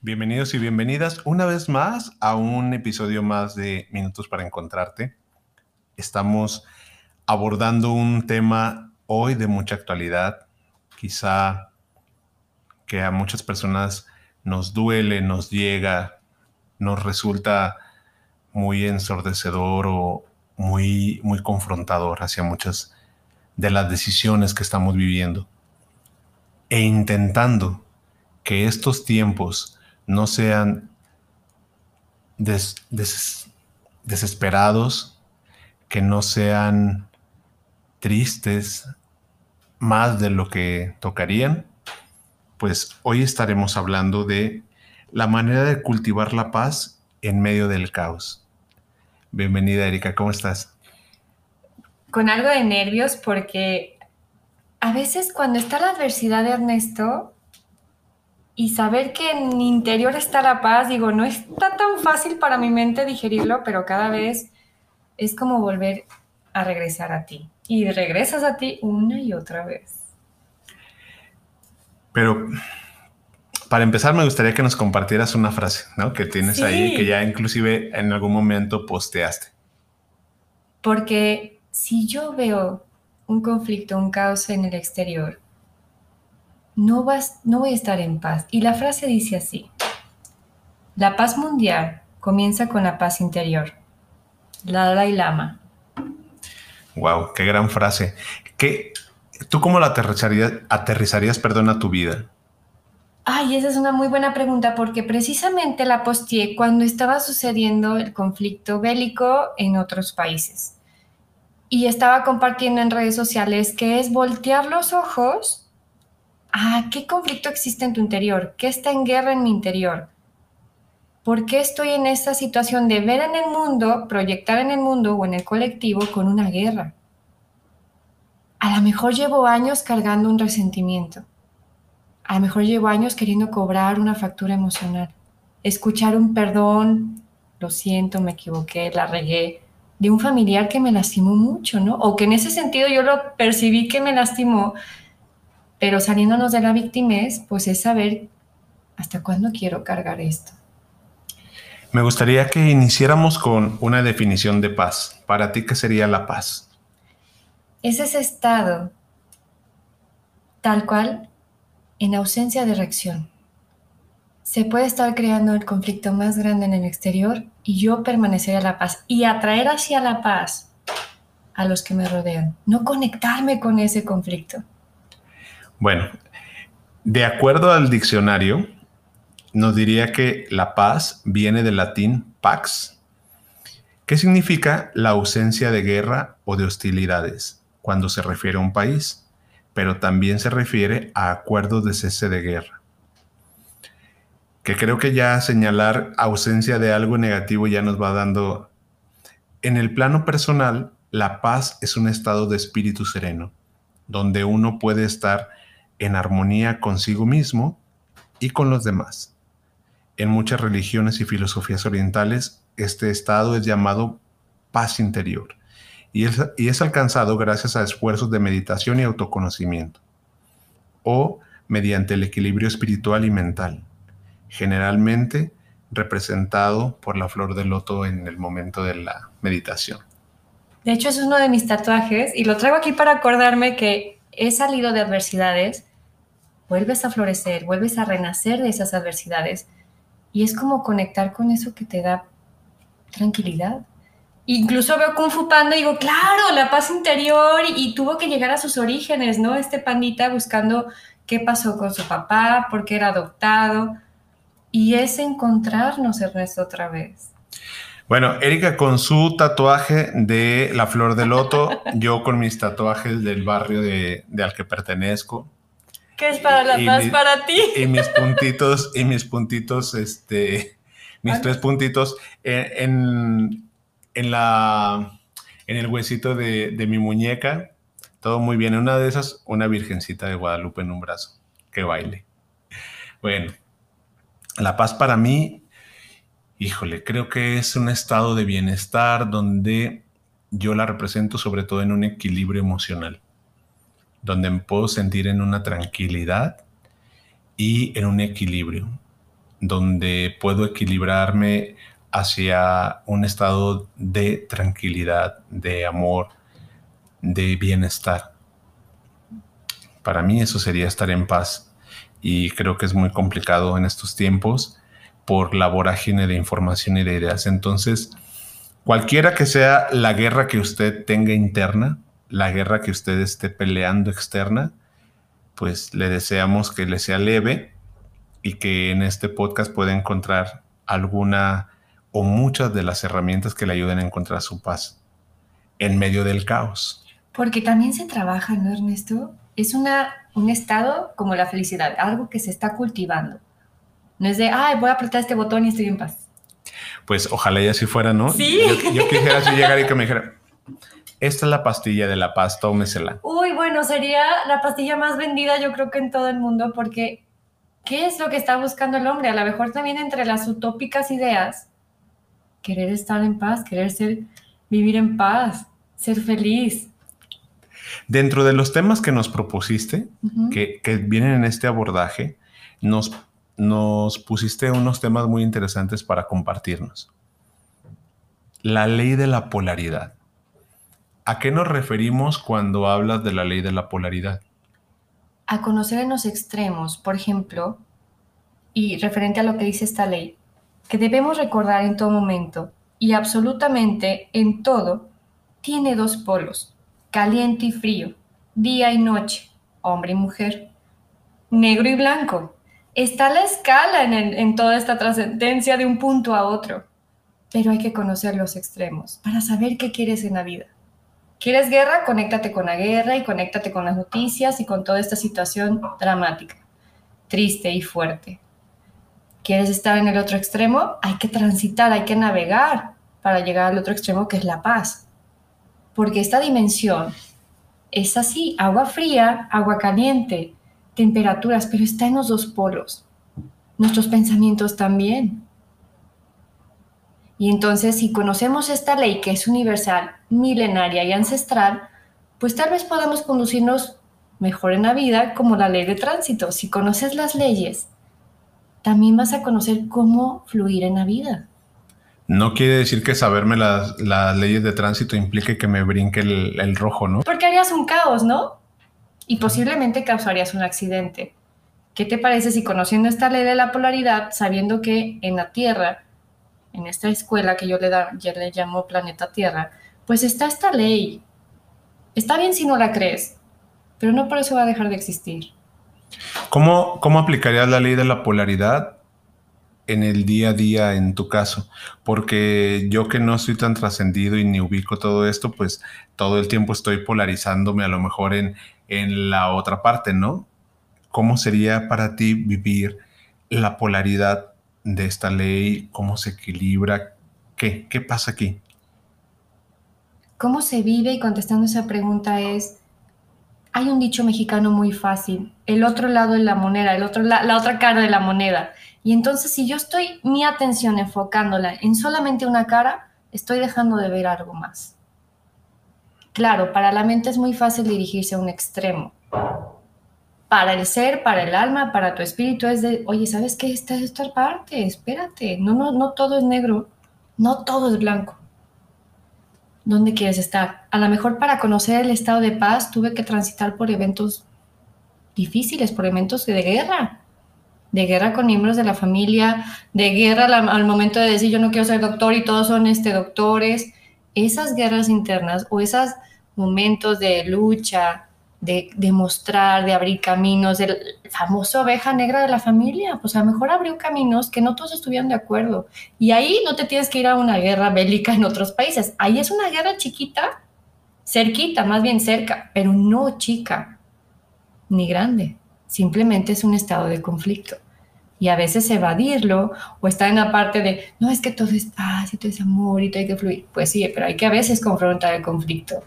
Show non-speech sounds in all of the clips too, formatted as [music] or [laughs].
Bienvenidos y bienvenidas una vez más a un episodio más de Minutos para Encontrarte. Estamos abordando un tema hoy de mucha actualidad, quizá que a muchas personas nos duele, nos llega, nos resulta muy ensordecedor o muy, muy confrontador hacia muchas de las decisiones que estamos viviendo. E intentando que estos tiempos no sean desesperados, que no sean tristes más de lo que tocarían, pues hoy estaremos hablando de la manera de cultivar la paz en medio del caos. Bienvenida, Erika, ¿cómo estás? Con algo de nervios porque a veces cuando está la adversidad de Ernesto, y saber que en mi interior está la paz, digo, no está tan fácil para mi mente digerirlo, pero cada vez es como volver a regresar a ti. Y regresas a ti una y otra vez. Pero para empezar me gustaría que nos compartieras una frase, ¿no? Que tienes ahí, que ya inclusive en algún momento posteaste. Porque si yo veo un conflicto, un caos en el exterior, no, vas, no voy a estar en paz. Y la frase dice así, la paz mundial comienza con la paz interior. La Dalai Lama. Wow, qué gran frase. ¿Qué, ¿Tú cómo la aterrizarías, aterrizarías perdón, a tu vida? Ay, esa es una muy buena pregunta porque precisamente la posteé cuando estaba sucediendo el conflicto bélico en otros países. Y estaba compartiendo en redes sociales que es voltear los ojos ah, ¿qué conflicto existe en tu interior? ¿Qué está en guerra en mi interior? ¿Por qué estoy en esta situación de ver en el mundo, proyectar en el mundo o en el colectivo con una guerra? A lo mejor llevo años cargando un resentimiento. A lo mejor llevo años queriendo cobrar una factura emocional. Escuchar un perdón, lo siento, me equivoqué, la regué, de un familiar que me lastimó mucho, ¿no? O que en ese sentido yo lo percibí que me lastimó, pero saliéndonos de la victimez, pues es saber hasta cuándo quiero cargar esto. Me gustaría que iniciáramos con una definición de paz. Para ti, ¿qué sería la paz? Es ese estado tal cual en ausencia de reacción. Se puede estar creando el conflicto más grande en el exterior y yo permanecer a la paz y atraer hacia la paz a los que me rodean, no conectarme con ese conflicto. Bueno, de acuerdo al diccionario, nos diría que la paz viene del latín pax, que significa la ausencia de guerra o de hostilidades cuando se refiere a un país, pero también se refiere a acuerdos de cese de guerra. Que creo que ya señalar ausencia de algo negativo ya nos va dando... En el plano personal, la paz es un estado de espíritu sereno, donde uno puede estar en armonía consigo mismo y con los demás. En muchas religiones y filosofías orientales, este estado es llamado paz interior y es, y es alcanzado gracias a esfuerzos de meditación y autoconocimiento o mediante el equilibrio espiritual y mental, generalmente representado por la flor de loto en el momento de la meditación. De hecho, es uno de mis tatuajes y lo traigo aquí para acordarme que he salido de adversidades vuelves a florecer, vuelves a renacer de esas adversidades. Y es como conectar con eso que te da tranquilidad. Incluso veo Kung Fu Panda y digo, claro, la paz interior y, tuvo que llegar a sus orígenes, ¿no? Este pandita buscando qué pasó con su papá, por qué era adoptado. Y es encontrarnos, Ernesto, otra vez. Bueno, Erika con su tatuaje de la flor de loto, [laughs] yo con mis tatuajes del barrio de, de al que pertenezco, ¿Qué es para la paz para ti? Y mis puntitos, y mis puntitos, este, mis tres puntitos en, en, la, en el huesito de, de mi muñeca. Todo muy bien. Una de esas, una virgencita de Guadalupe en un brazo. Que baile. Bueno, la paz para mí, híjole, creo que es un estado de bienestar donde yo la represento sobre todo en un equilibrio emocional donde me puedo sentir en una tranquilidad y en un equilibrio, donde puedo equilibrarme hacia un estado de tranquilidad, de amor, de bienestar. Para mí eso sería estar en paz y creo que es muy complicado en estos tiempos por la vorágine de información y de ideas. Entonces, cualquiera que sea la guerra que usted tenga interna, la guerra que usted esté peleando externa, pues le deseamos que le sea leve y que en este podcast pueda encontrar alguna o muchas de las herramientas que le ayuden a encontrar su paz en medio del caos. Porque también se trabaja, ¿no, Ernesto? Es una, un estado como la felicidad, algo que se está cultivando. No es de, ay, voy a apretar este botón y estoy en paz. Pues ojalá ya así fuera, ¿no? Sí. Yo, yo quisiera así llegar y que me dijera, esta es la pastilla de la paz, tómesela. Uy, bueno, sería la pastilla más vendida yo creo que en todo el mundo porque ¿qué es lo que está buscando el hombre? A lo mejor también entre las utópicas ideas, querer estar en paz, querer ser, vivir en paz, ser feliz. Dentro de los temas que nos propusiste, que, que, vienen en este abordaje, nos, nos pusiste unos temas muy interesantes para compartirnos. La ley de la polaridad. ¿A qué nos referimos cuando hablas de la ley de la polaridad? A conocer en los extremos, por ejemplo, y referente a lo que dice esta ley, que debemos recordar en todo momento y absolutamente en todo, tiene dos polos, caliente y frío, día y noche, hombre y mujer, negro y blanco. Está la escala en, en toda esta trascendencia de un punto a otro, pero hay que conocer los extremos para saber qué quieres en la vida. ¿Quieres guerra? Conéctate con la guerra y conéctate con las noticias y con toda esta situación dramática, triste y fuerte. ¿Quieres estar en el otro extremo? Hay que transitar, hay que navegar para llegar al otro extremo que es la paz. Porque esta dimensión es así, agua fría, agua caliente, temperaturas, pero está en los dos polos. Nuestros pensamientos también. Y entonces, si conocemos esta ley que es universal, milenaria y ancestral, pues tal vez podamos conducirnos mejor en la vida como la ley de tránsito. Si conoces las leyes, también vas a conocer cómo fluir en la vida. No quiere decir que saberme las, leyes de tránsito implique que me brinque el, el rojo, ¿no? Porque harías un caos, ¿no? Y posiblemente causarías un accidente. ¿Qué te parece si conociendo esta ley de la polaridad, sabiendo que en la Tierra en esta escuela que yo le, da, yo le llamo Planeta Tierra, pues está esta ley. Está bien si no la crees, pero no por eso va a dejar de existir. ¿Cómo, cómo aplicarías la ley de la polaridad en el día a día en tu caso? Porque yo que no estoy tan trascendido y ni ubico todo esto, pues todo el tiempo estoy polarizándome a lo mejor en, en la otra parte, ¿no? ¿Cómo sería para ti vivir la polaridad de esta ley? ¿Cómo se equilibra? ¿Qué? ¿Qué pasa aquí? ¿Cómo se vive? Y contestando esa pregunta es, hay un dicho mexicano muy fácil, el otro lado de la moneda, el otro, la, la otra cara de la moneda. Y entonces si yo estoy mi atención enfocándola en solamente una cara, estoy dejando de ver algo más. Claro, para la mente es muy fácil dirigirse a un extremo, para el ser, para el alma, para tu espíritu es de, oye, ¿sabes qué? Esta es esta parte, espérate, no, no, no todo es negro, no todo es blanco. ¿Dónde quieres estar? A lo mejor para conocer el estado de paz tuve que transitar por eventos difíciles, por eventos de guerra, de guerra con miembros de la familia, de guerra al, momento de decir yo no quiero ser doctor y todos son este, doctores. Esas guerras internas o esos momentos de lucha, de, demostrar, de abrir caminos, el famoso oveja negra de la familia, pues a lo mejor abrió caminos que no todos estuvieron de acuerdo. Y ahí no te tienes que ir a una guerra bélica en otros países, ahí es una guerra chiquita, cerquita, más bien cerca, pero no chica, ni grande. simplemente es un estado de conflicto. Y a veces evadirlo o estar en la parte de, no, es que todo es paz y todo es amor y todo hay que fluir. Pues sí, pero hay que a veces confrontar el conflicto.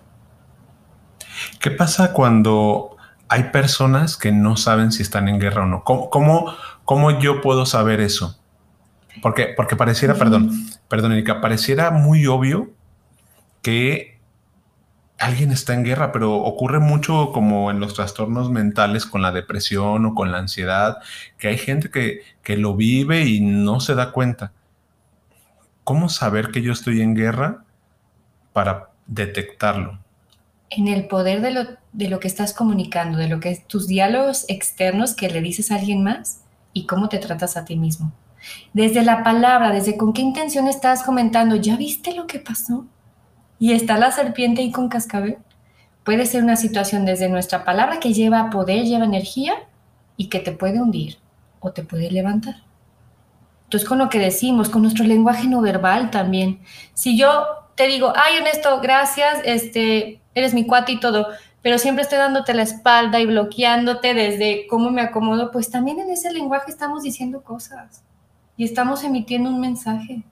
¿Qué pasa cuando hay personas que no saben si están en guerra o no? ¿Cómo, cómo, yo puedo saber eso? Porque, porque pareciera, perdón, perdón, Erika, pareciera muy obvio que alguien está en guerra, pero ocurre mucho como en los trastornos mentales con la depresión o con la ansiedad, que hay gente que, que lo vive y no se da cuenta. ¿Cómo saber que yo estoy en guerra para detectarlo? En el poder de lo, de lo que estás comunicando, de lo que es tus diálogos externos que le dices a alguien más y cómo te tratas a ti mismo. Desde la palabra, desde con qué intención estás comentando, ¿ya viste lo que pasó? y está la serpiente ahí con cascabel. Puede ser una situación desde nuestra palabra que lleva poder, lleva energía y que te puede hundir o te puede levantar. Entonces, con lo que decimos, con nuestro lenguaje no verbal también. Si yo te digo, ay, Ernesto, gracias, este, eres mi cuate y todo, pero siempre estoy dándote la espalda y bloqueándote desde cómo me acomodo, pues también en ese lenguaje estamos diciendo cosas y estamos emitiendo un mensaje.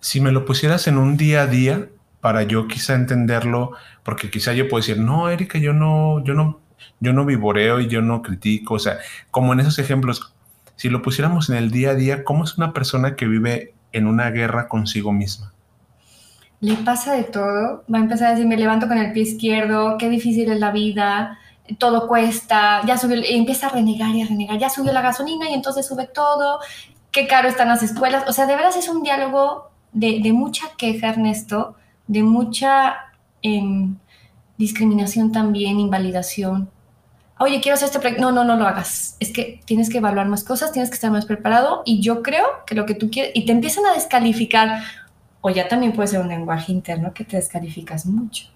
Si me lo pusieras en un día a día, para yo quizá entenderlo, porque quizá yo puedo decir, no, Erika, yo no, yo no, yo no vivoreo y yo no critico, o sea, como en esos ejemplos, si lo pusiéramos en el día a día, ¿cómo es una persona que vive en una guerra consigo misma? Le pasa de todo, va a empezar a decir, me levanto con el pie izquierdo, qué difícil es la vida, todo cuesta, ya subió, y empieza a renegar y a renegar, ya subió la gasolina y entonces sube todo, qué caro están las escuelas, o sea, de veras es un diálogo de, de mucha queja, Ernesto, de mucha em, discriminación también, invalidación. Oye, quiero hacer este proyecto. No, no, no lo hagas. Es que tienes que evaluar más cosas, tienes que estar más preparado y yo creo que lo que tú quieres, y te empiezan a descalificar, o ya también puede ser un lenguaje interno que te descalificas mucho.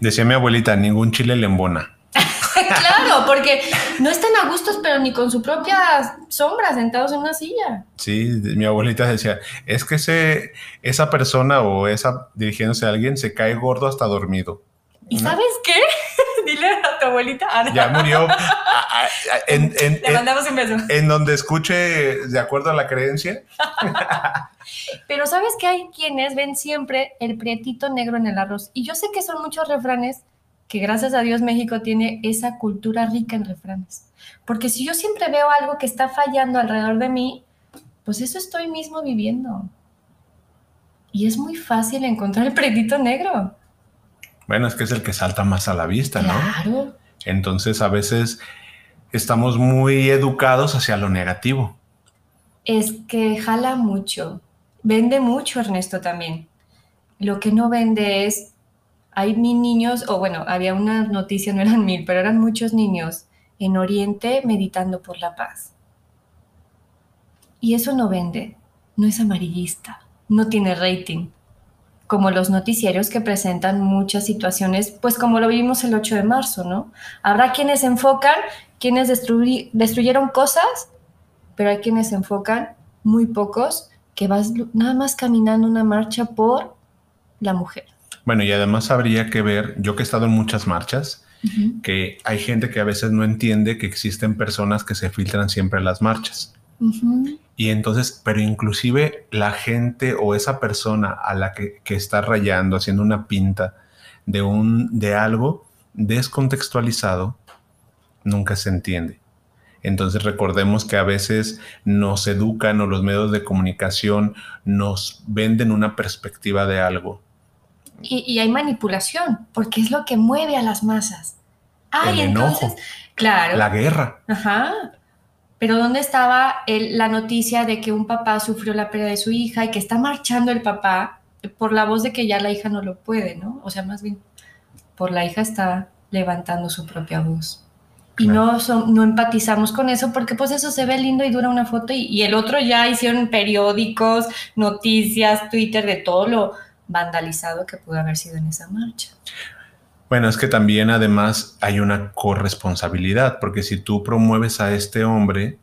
Decía mi abuelita, ningún chile le embona. [laughs] claro, porque no están a gustos, pero ni con su propia sombra sentados en una silla. Sí, mi abuelita decía, es que ese, esa persona o esa dirigiéndose a alguien se cae gordo hasta dormido. ¿Y sabes qué? A tu abuelita. Ya murió. [laughs] en, Le mandamos un beso. En donde escuche de acuerdo a la creencia. [laughs] Pero sabes que hay quienes ven siempre el prietito negro en el arroz. Y yo sé que son muchos refranes que gracias a Dios México tiene esa cultura rica en refranes. Porque si yo siempre veo algo que está fallando alrededor de mí, pues eso estoy mismo viviendo. Y es muy fácil encontrar el predito negro. Bueno, es que es el que salta más a la vista, ¿no? Claro. Entonces a veces estamos muy educados hacia lo negativo. Es que jala mucho. Vende mucho, Ernesto, también. Lo que no vende es hay mil niños, o bueno, había una noticia, no eran mil, pero eran muchos niños en Oriente meditando por la paz. Y eso no vende, no es amarillista, no tiene rating, como los noticieros que presentan muchas situaciones, pues como lo vimos el 8 de marzo, ¿no? Habrá quienes enfocan, quienes destruyeron cosas, pero hay quienes enfocan, muy pocos, que vas nada más caminando una marcha por la mujer bueno, y además habría que ver, yo que he estado en muchas marchas, que hay gente que a veces no entiende que existen personas que se filtran siempre en las marchas. Y entonces, pero inclusive la gente o esa persona a la que, que, está rayando, haciendo una pinta de, un, de algo descontextualizado, nunca se entiende. Entonces recordemos que a veces nos educan o los medios de comunicación nos venden una perspectiva de algo y, hay manipulación, porque es lo que mueve a las masas. Ay, entonces, claro. La guerra. Ajá. Pero ¿dónde estaba la noticia de que un papá sufrió la pérdida de su hija y que está marchando el papá por la voz de que ya la hija no lo puede, ¿no? O sea, más bien, por la hija está levantando su propia voz. Y no, no empatizamos con eso porque pues eso se ve lindo y dura una foto y, y el otro ya hicieron periódicos, noticias, Twitter, de todo lo, vandalizado que pudo haber sido en esa marcha. Bueno, es que también además hay una corresponsabilidad, porque si tú promueves a este hombre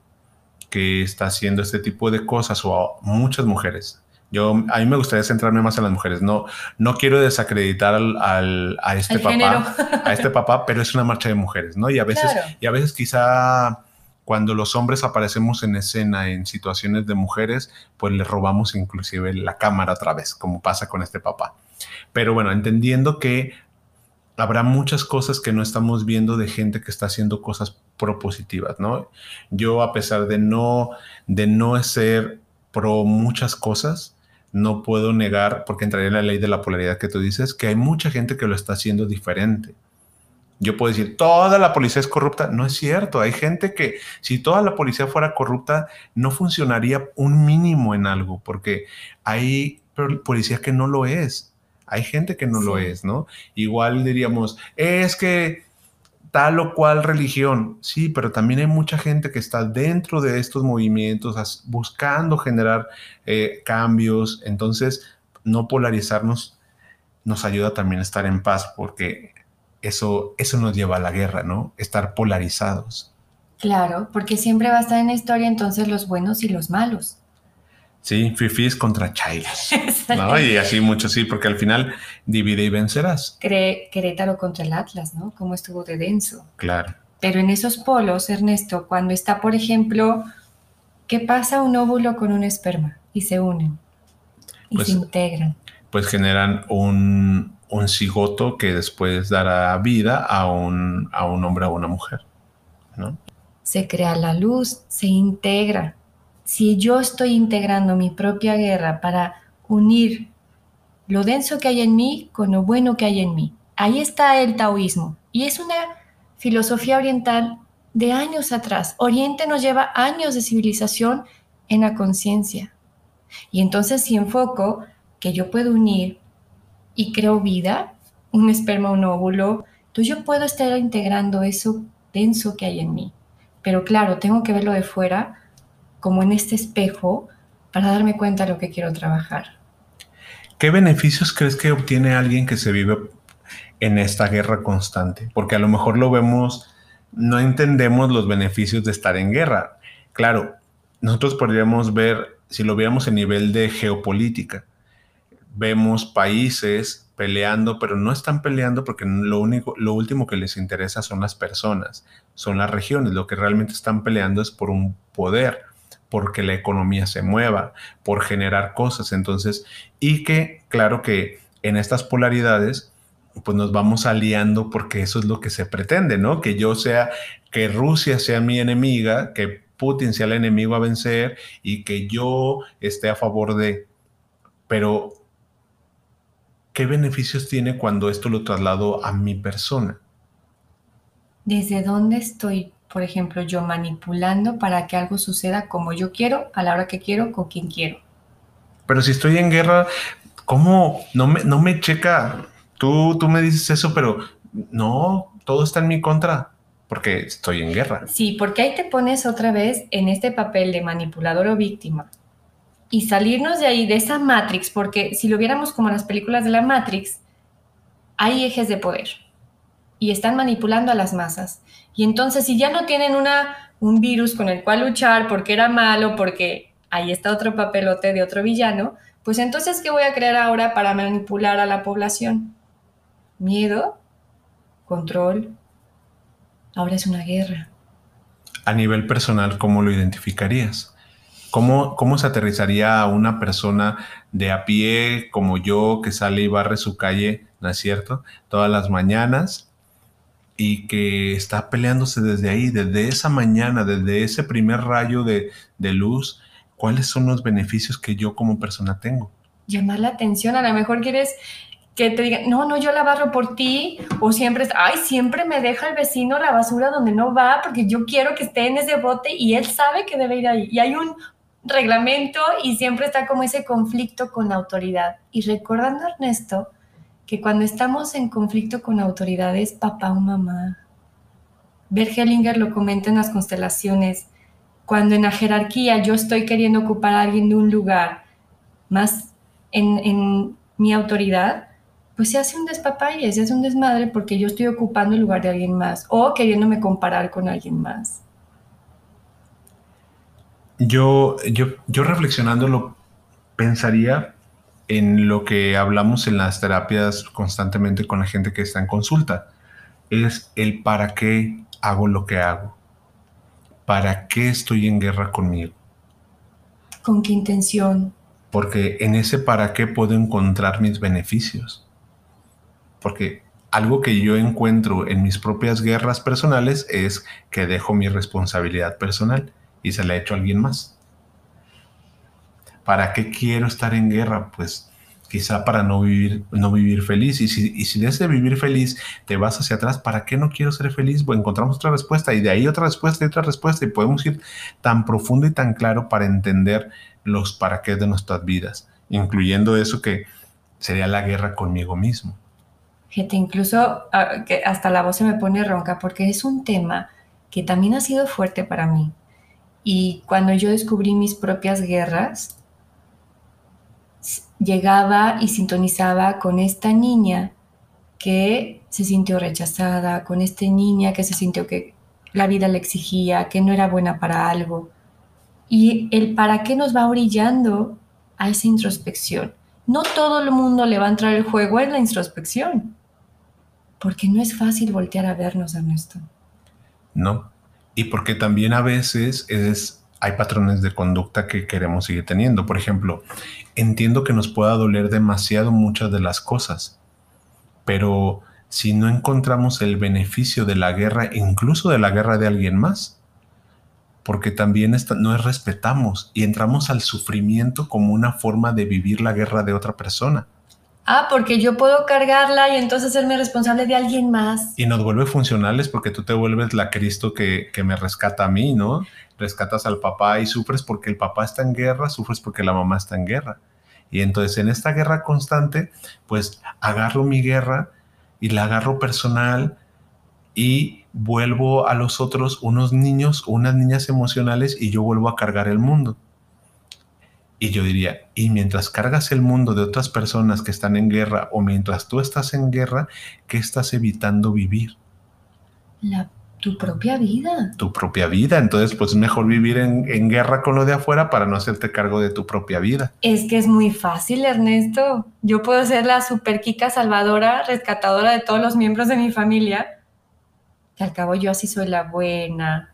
que está haciendo este tipo de cosas o a muchas mujeres, Yo, a mí me gustaría centrarme más en las mujeres. No, no quiero desacreditar al, a este papá, a este papá, pero es una marcha de mujeres, ¿no? Y a veces, y a veces quizá cuando los hombres aparecemos en escena en situaciones de mujeres, pues le robamos inclusive la cámara otra vez, como pasa con este papá. Pero bueno, entendiendo que habrá muchas cosas que no estamos viendo de gente que está haciendo cosas propositivas, ¿no? Yo a pesar de no de no ser pro muchas cosas, no puedo negar, porque entraría en la ley de la polaridad que tú dices, que hay mucha gente que lo está haciendo diferente. Yo puedo decir, toda la policía es corrupta. No es cierto. Hay gente que si toda la policía fuera corrupta, no funcionaría un mínimo en algo, porque hay policía que no lo es. Hay gente que no lo es, ¿no? Igual diríamos, es que tal o cual religión, sí, pero también hay mucha gente que está dentro de estos movimientos buscando generar eh, cambios. Entonces, no polarizarnos nos ayuda también a estar en paz, porque eso, eso nos lleva a la guerra, ¿no? Estar polarizados. Claro, porque siempre va a estar en la historia entonces los buenos y los malos. Sí, fifis contra chairos. [laughs] ¿no? Y así mucho, sí, porque al final divide y vencerás. Querétaro contra el Atlas, ¿no? Cómo estuvo de denso. Claro. Pero en esos polos, Ernesto, cuando está, por ejemplo, ¿qué pasa un óvulo con un esperma? Y se unen. Y pues se integran. Pues generan un, un cigoto que después dará vida a un, a un hombre o a una mujer. ¿no? Se crea la luz, se integra. Si yo estoy integrando mi propia guerra para unir lo denso que hay en mí con lo bueno que hay en mí, ahí está el taoísmo. Y es una filosofía oriental de años atrás. Oriente nos lleva años de civilización en la conciencia. Y entonces si enfoco que yo puedo unir y creo vida, un esperma, un óvulo, entonces yo puedo estar integrando eso denso que hay en mí. Pero claro, tengo que verlo de fuera, como en este espejo, para darme cuenta de lo que quiero trabajar. ¿Qué beneficios crees que obtiene alguien que se vive en esta guerra constante? Porque a lo mejor lo vemos, no entendemos los beneficios de estar en guerra. Claro, nosotros podríamos ver, si lo viéramos en nivel de geopolítica, vemos países peleando, pero no están peleando porque lo único, lo último que les interesa son las personas, son las regiones. Lo que realmente están peleando es por un poder, porque la economía se mueva, por generar cosas. Entonces, y que, claro que en estas polaridades, pues nos vamos aliando porque eso es lo que se pretende, ¿no? Que yo sea, que Rusia sea mi enemiga, que Putin sea el enemigo a vencer y que yo esté a favor de... Pero ¿qué beneficios tiene cuando esto lo traslado a mi persona? ¿Desde dónde estoy, por ejemplo, yo manipulando para que algo suceda como yo quiero, a la hora que quiero, con quien quiero? Pero si estoy en guerra, ¿cómo? No me, no me checa. Tú, tú me dices eso, pero no, todo está en mi contra porque estoy en guerra. Sí, porque ahí te pones otra vez en este papel de manipulador o víctima y salirnos de ahí, de esa Matrix, porque si lo viéramos como las películas de la Matrix, hay ejes de poder y están manipulando a las masas. Y entonces, si ya no tienen una, un virus con el cual luchar porque era malo, porque ahí está otro papelote de otro villano, pues entonces, ¿qué voy a crear ahora para manipular a la población? Miedo, control. Ahora es una guerra. A nivel personal, ¿cómo lo identificarías? ¿Cómo, se aterrizaría a una persona de a pie como yo que sale y barre su calle, ¿no es cierto? Todas las mañanas y que está peleándose desde ahí, desde esa mañana, desde ese primer rayo de, luz, ¿cuáles son los beneficios que yo como persona tengo? Llamar la atención, a lo mejor quieres que te digan, no, no, yo la barro por ti, o siempre, ay, siempre me deja el vecino la basura donde no va, porque yo quiero que esté en ese bote y él sabe que debe ir ahí. Y hay un reglamento y siempre está como ese conflicto con la autoridad. Y recordando, Ernesto, que cuando estamos en conflicto con autoridades, papá o mamá, Bergelinger lo comenta en las constelaciones, cuando en la jerarquía yo estoy queriendo ocupar a alguien de un lugar más en, en mi autoridad, pues se hace un despapalle, se hace un desmadre porque yo estoy ocupando el lugar de alguien más o queriéndome comparar con alguien más. Yo, yo, yo reflexionándolo, pensaría en lo que hablamos en las terapias constantemente con la gente que está en consulta. Es el para qué hago lo que hago. ¿Para qué estoy en guerra conmigo? ¿Con qué intención? Porque en ese para qué puedo encontrar mis beneficios. Porque algo que yo encuentro en mis propias guerras personales es que dejo mi responsabilidad personal y se la echo a alguien más. ¿Para qué quiero estar en guerra? Pues quizá para no vivir, no vivir feliz. Y si, y de ese vivir feliz te vas hacia atrás, ¿para qué no quiero ser feliz? Pues encontramos otra respuesta y de ahí otra respuesta y otra respuesta y podemos ir tan profundo y tan claro para entender los para qué de nuestras vidas, incluyendo eso que sería la guerra conmigo mismo. Gente, incluso ah, hasta la voz se me pone ronca porque es un tema que también ha sido fuerte para mí. Y cuando yo descubrí mis propias guerras, llegaba y sintonizaba con esta niña que se sintió rechazada, con esta niña que se sintió que la vida le exigía, que no era buena para algo. Y el para qué nos va brillando a esa introspección. No todo el mundo le va a entrar el juego en la introspección, porque no es fácil voltear a vernos, Ernesto. No, y porque también a veces es hay patrones de conducta que queremos seguir teniendo. Por ejemplo, entiendo que nos pueda doler demasiado muchas de las cosas, pero si no encontramos el beneficio de la guerra, incluso de la guerra de alguien más, porque también no respetamos y entramos al sufrimiento como una forma de vivir la guerra de otra persona. Ah, porque yo puedo cargarla y entonces serme responsable de alguien más. Y nos vuelve funcionales porque tú te vuelves la Cristo que, que me rescata a mí, ¿no? Rescatas al papá y sufres porque el papá está en guerra, sufres porque la mamá está en guerra. Y entonces en esta guerra constante, pues agarro mi guerra y la agarro personal y vuelvo a los otros unos niños, unas niñas emocionales y yo vuelvo a cargar el mundo. Y yo diría, y mientras cargas el mundo de otras personas que están en guerra o mientras tú estás en guerra, ¿qué estás evitando vivir? La tu propia vida. Tu propia vida. Entonces, pues es mejor vivir en, guerra con lo de afuera para no hacerte cargo de tu propia vida. Es que es muy fácil, Ernesto. Yo puedo ser la super Kika salvadora, rescatadora de todos los miembros de mi familia. Que al cabo yo así soy la buena.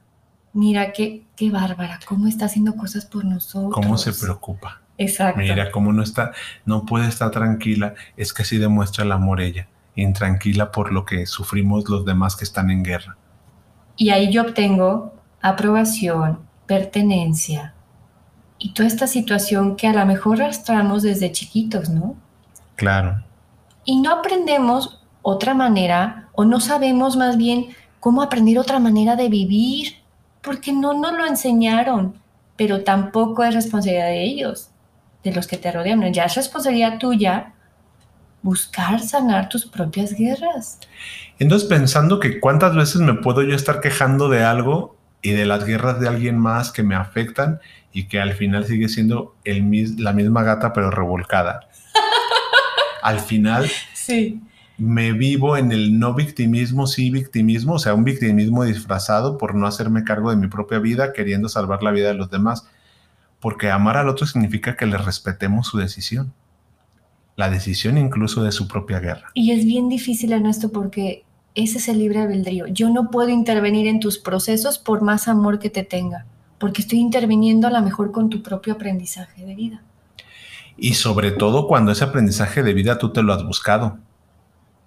Mira qué, qué bárbara, cómo está haciendo cosas por nosotros. Cómo se preocupa. Exacto. Mira cómo no está, no puede estar tranquila. Es que así demuestra el amor ella. Intranquila por lo que sufrimos los demás que están en guerra. Y ahí yo obtengo aprobación, pertenencia y toda esta situación que a lo mejor arrastramos desde chiquitos, ¿no? Claro. Y no aprendemos otra manera o no sabemos más bien cómo aprender otra manera de vivir porque no nos lo enseñaron, pero tampoco es responsabilidad de ellos, de los que te rodean. Ya es responsabilidad tuya buscar sanar tus propias guerras. Entonces pensando que cuántas veces me puedo yo estar quejando de algo y de las guerras de alguien más que me afectan y que al final sigue siendo el, la misma gata pero revolcada. [laughs] al final sí. me vivo en el no victimismo, sí victimismo, o sea, un victimismo disfrazado por no hacerme cargo de mi propia vida, queriendo salvar la vida de los demás. Porque amar al otro significa que le respetemos su decisión la decisión incluso de su propia guerra. Y es bien difícil en esto porque ese es el libre albedrío. Yo no puedo intervenir en tus procesos por más amor que te tenga, porque estoy interviniendo a lo mejor con tu propio aprendizaje de vida. Y sobre todo cuando ese aprendizaje de vida tú te lo has buscado.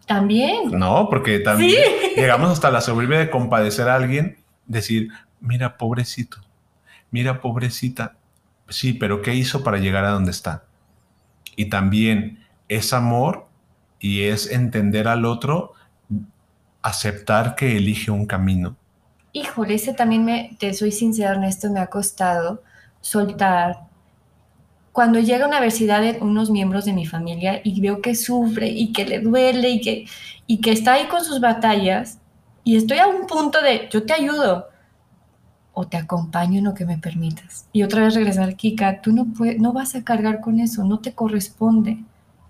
También. No, porque también [laughs] llegamos hasta la soberbia de compadecer a alguien, decir, mira, pobrecito, mira, pobrecita. Sí, pero ¿qué hizo para llegar a donde está? Y también es amor y es entender al otro, aceptar que elige un camino. Híjole, ese también me, te soy sincera, Ernesto, me ha costado soltar. Cuando llega una universidad de unos miembros de mi familia y veo que sufre y que le duele y que, y que está ahí con sus batallas, y estoy a un punto de, yo te ayudo, o te acompaño en lo que me permitas. Y otra vez regresar, Kika, tú no, puedes, no vas a cargar con eso, no te corresponde.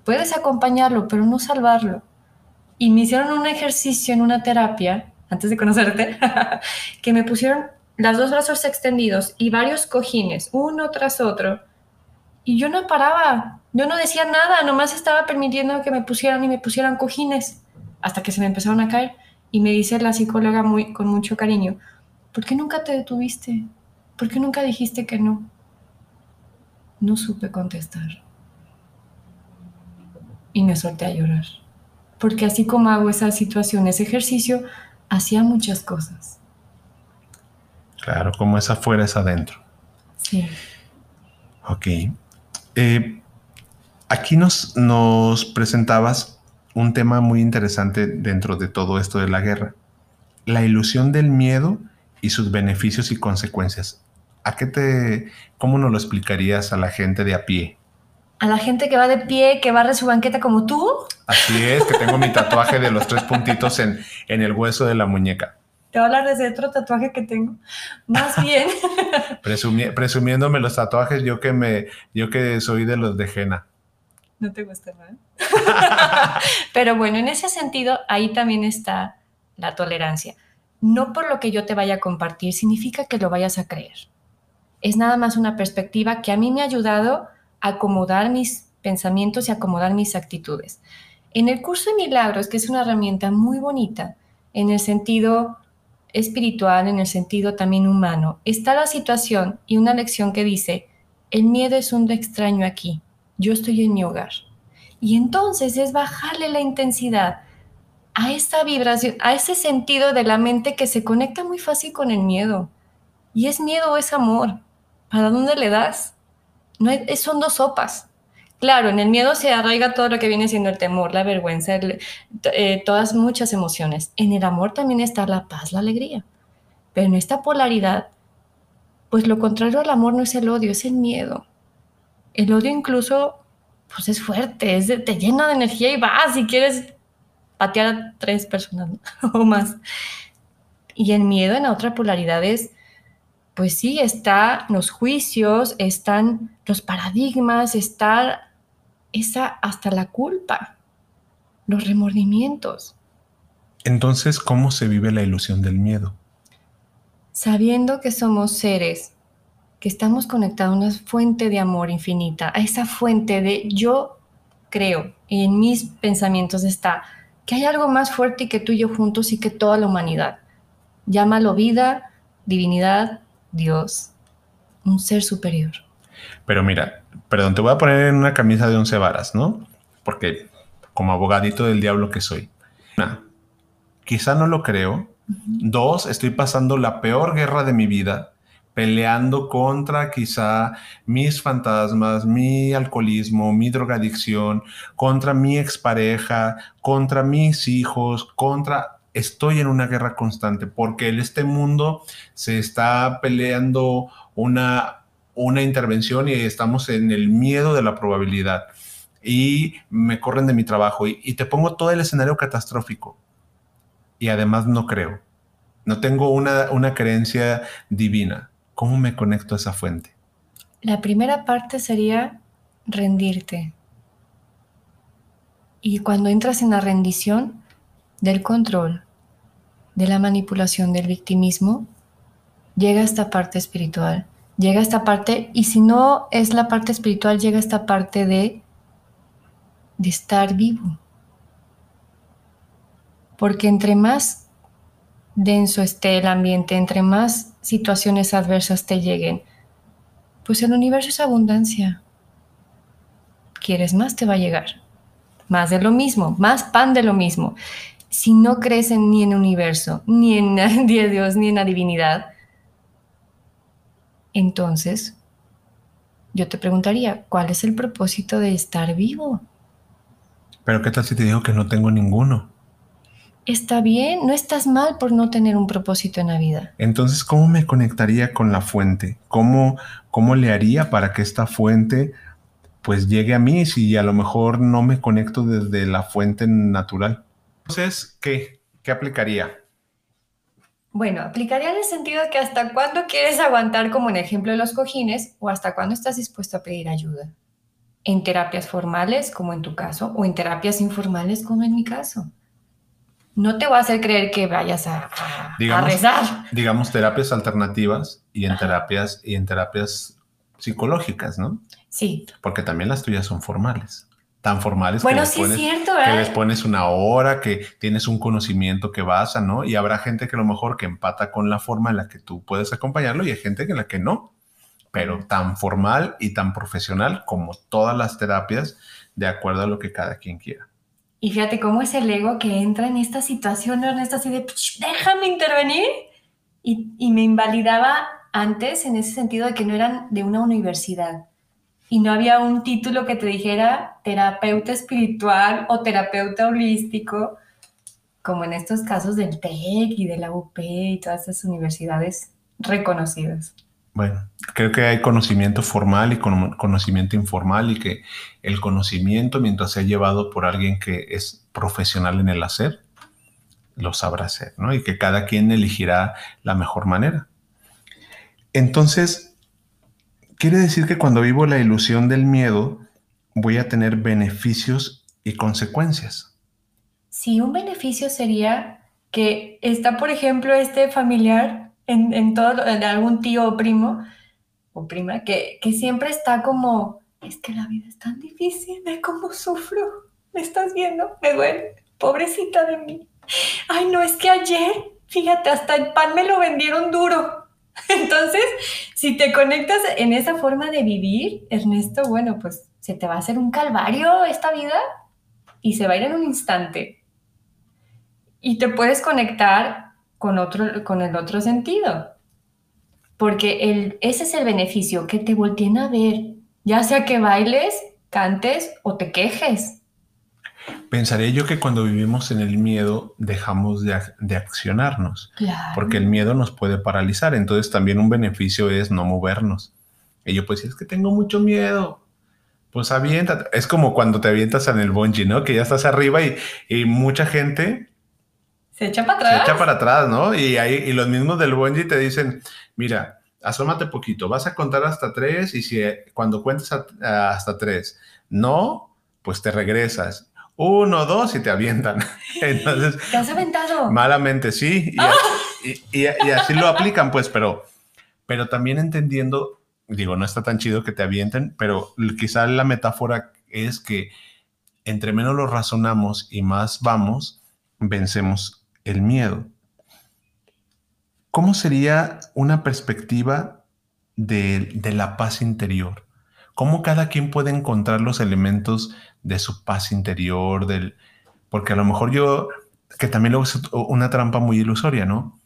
Puedes acompañarlo, pero no salvarlo. Y me hicieron un ejercicio en una terapia, antes de conocerte, [laughs] que me pusieron los dos brazos extendidos y varios cojines, uno tras otro. Y yo no paraba, yo no decía nada, nomás estaba permitiendo que me pusieran y me pusieran cojines hasta que se me empezaron a caer. Y me dice la psicóloga muy, con mucho cariño, ¿por qué nunca te detuviste? ¿Por qué nunca dijiste que no? No supe contestar. Y me solté a llorar. Porque así como hago esa situación, ese ejercicio, hacía muchas cosas. Claro, como es afuera es adentro. Sí. Ok. Eh, aquí nos, nos presentabas un tema muy interesante dentro de todo esto de la guerra. La ilusión del miedo y sus beneficios y consecuencias. ¿A qué te, cómo nos lo explicarías a la gente de a pie? A la gente que va de pie, que barre su banqueta como tú. Así es, que tengo mi tatuaje de los tres puntitos en, en el hueso de la muñeca. Te voy a hablar de otro tatuaje que tengo. Más bien. [laughs] presumiéndome los tatuajes, yo que me, yo que soy de los de Jena. No te gusta, ¿no? [laughs] Pero bueno, en ese sentido, ahí también está la tolerancia. No por lo que yo te vaya a compartir significa que lo vayas a creer. Es nada más una perspectiva que a mí me ha ayudado a acomodar mis pensamientos y acomodar mis actitudes. En el curso de milagros, que es una herramienta muy bonita, en el sentido espiritual, en el sentido también humano, está la situación y una lección que dice, el miedo es un extraño aquí, yo estoy en mi hogar. Y entonces es bajarle la intensidad a esta vibración, a ese sentido de la mente que se conecta muy fácil con el miedo. Y es miedo o es amor. ¿Para dónde le das? Son dos sopas. Claro, en el miedo se arraiga todo lo que viene siendo el temor, la vergüenza, eh, todas muchas emociones. En el amor también está la paz, la alegría. Pero en esta polaridad, pues lo contrario al amor no es el odio, es el miedo. El odio incluso pues es fuerte, es te llena de energía y vas si quieres patear a tres personas [laughs] o más. Y el miedo en la otra polaridad es, pues sí, están los juicios, están los paradigmas, está esa hasta la culpa, los remordimientos. Entonces, ¿cómo se vive la ilusión del miedo? Sabiendo que somos seres que estamos conectados a una fuente de amor infinita, a esa fuente de yo creo, y en mis pensamientos está que hay algo más fuerte que tú y yo juntos y que toda la humanidad. Llámalo vida, divinidad, Dios, un ser superior. Pero mira, perdón, te voy a poner en una camisa de once varas, ¿no? Porque como abogadito del diablo que soy. Una, quizá no lo creo. Dos, estoy pasando la peor guerra de mi vida peleando contra quizá mis fantasmas, mi alcoholismo, mi drogadicción, contra mi expareja, contra mis hijos, contra... Estoy en una guerra constante porque en este mundo se está peleando una, una intervención y estamos en el miedo de la probabilidad y me corren de mi trabajo y, te pongo todo el escenario catastrófico y además no creo. No tengo una, una creencia divina ¿Cómo me conecto a esa fuente? La primera parte sería rendirte. Y cuando entras en la rendición del control, de la manipulación, del victimismo, llega esta parte espiritual. Llega esta parte, y si no es la parte espiritual, llega esta parte de, de estar vivo. Porque entre más denso esté el ambiente, entre más situaciones adversas te lleguen, pues el universo es abundancia. ¿Quieres más? Te va a llegar. Más de lo mismo, más pan de lo mismo. Si no crees ni en el universo, ni en [laughs] Dios, ni en la divinidad, entonces yo te preguntaría, ¿cuál es el propósito de estar vivo? Pero ¿qué tal si te digo que no tengo ninguno? está bien, no estás mal por no tener un propósito en la vida. Entonces, ¿cómo me conectaría con la fuente? ¿Cómo, cómo le haría para que esta fuente pues llegue a mí si a lo mejor no me conecto desde la fuente natural? Entonces, ¿qué? ¿Qué aplicaría? Bueno, aplicaría en el sentido de que hasta cuándo quieres aguantar, como en el ejemplo de los cojines, o hasta cuándo estás dispuesto a pedir ayuda. En terapias formales, como en tu caso, o en terapias informales, como en mi caso no te voy a hacer creer que vayas a, digamos, rezar. Digamos terapias alternativas y en terapias y en terapias psicológicas, ¿no? Sí. Porque también las tuyas son formales. Tan formales bueno, que, sí les es pones, cierto, que les pones una hora, que tienes un conocimiento que basa, ¿no? Y habrá gente que a lo mejor que empata con la forma en la que tú puedes acompañarlo y hay gente en la que no. Pero tan formal y tan profesional como todas las terapias, de acuerdo a lo que cada quien quiera. Y fíjate cómo es el ego que entra en esta situación, Ernesto, así de, "Psh, déjame intervenir. Y, y me invalidaba antes en ese sentido de que no eran de una universidad. Y no había un título que te dijera terapeuta espiritual o terapeuta holístico, como en estos casos del TEC y de la UP y todas esas universidades reconocidas. Bueno, creo que hay conocimiento formal y cono- conocimiento informal y que el conocimiento, mientras sea llevado por alguien que es profesional en el hacer, lo sabrá hacer, ¿no? Y que cada quien elegirá la mejor manera. Entonces, quiere decir que cuando vivo la ilusión del miedo, voy a tener beneficios y consecuencias. Sí, un beneficio sería que está, por ejemplo, este familiar en, todo, en algún tío o primo o prima que, que siempre está como, es que la vida es tan difícil, ve cómo sufro, me estás viendo, me duele, pobrecita de mí. Ay, no, es que ayer, fíjate, hasta el pan me lo vendieron duro. [laughs] Entonces, si te conectas en esa forma de vivir, Ernesto, bueno, pues se te va a hacer un calvario esta vida y se va a ir en un instante. Y te puedes conectar con, otro, con el otro sentido. Porque el, ese es el beneficio, que te volteen a ver, ya sea que bailes, cantes o te quejes. Pensaría yo que cuando vivimos en el miedo dejamos de, ac- de accionarnos. Claro. porque el miedo nos puede paralizar. Entonces también un beneficio es no movernos. Y yo pues es que tengo mucho miedo. Pues aviéntate. Es como cuando te avientas en el bungee, ¿no? Que ya estás arriba y, y mucha gente Se echa para se atrás. echa para atrás, ¿no? Y, ahí, y los mismos del bungee te dicen, mira, asómate poquito, vas a contar hasta tres y si eh, cuando cuentes a- a- hasta tres, no, pues te regresas. Uno, dos y te avientan. [laughs] Entonces, ¿Te has aventado? Malamente, sí. Y, a- [laughs] y- y- y así lo aplican, pues, pero, pero también entendiendo, digo, no está tan chido que te avienten, pero quizá la metáfora es que entre menos lo razonamos y más vamos, vencemos el miedo. ¿Cómo sería una perspectiva de, de la paz interior? ¿Cómo cada quien puede encontrar los elementos de su paz interior? Del, porque a lo mejor yo, que también luego es una trampa muy ilusoria, ¿no?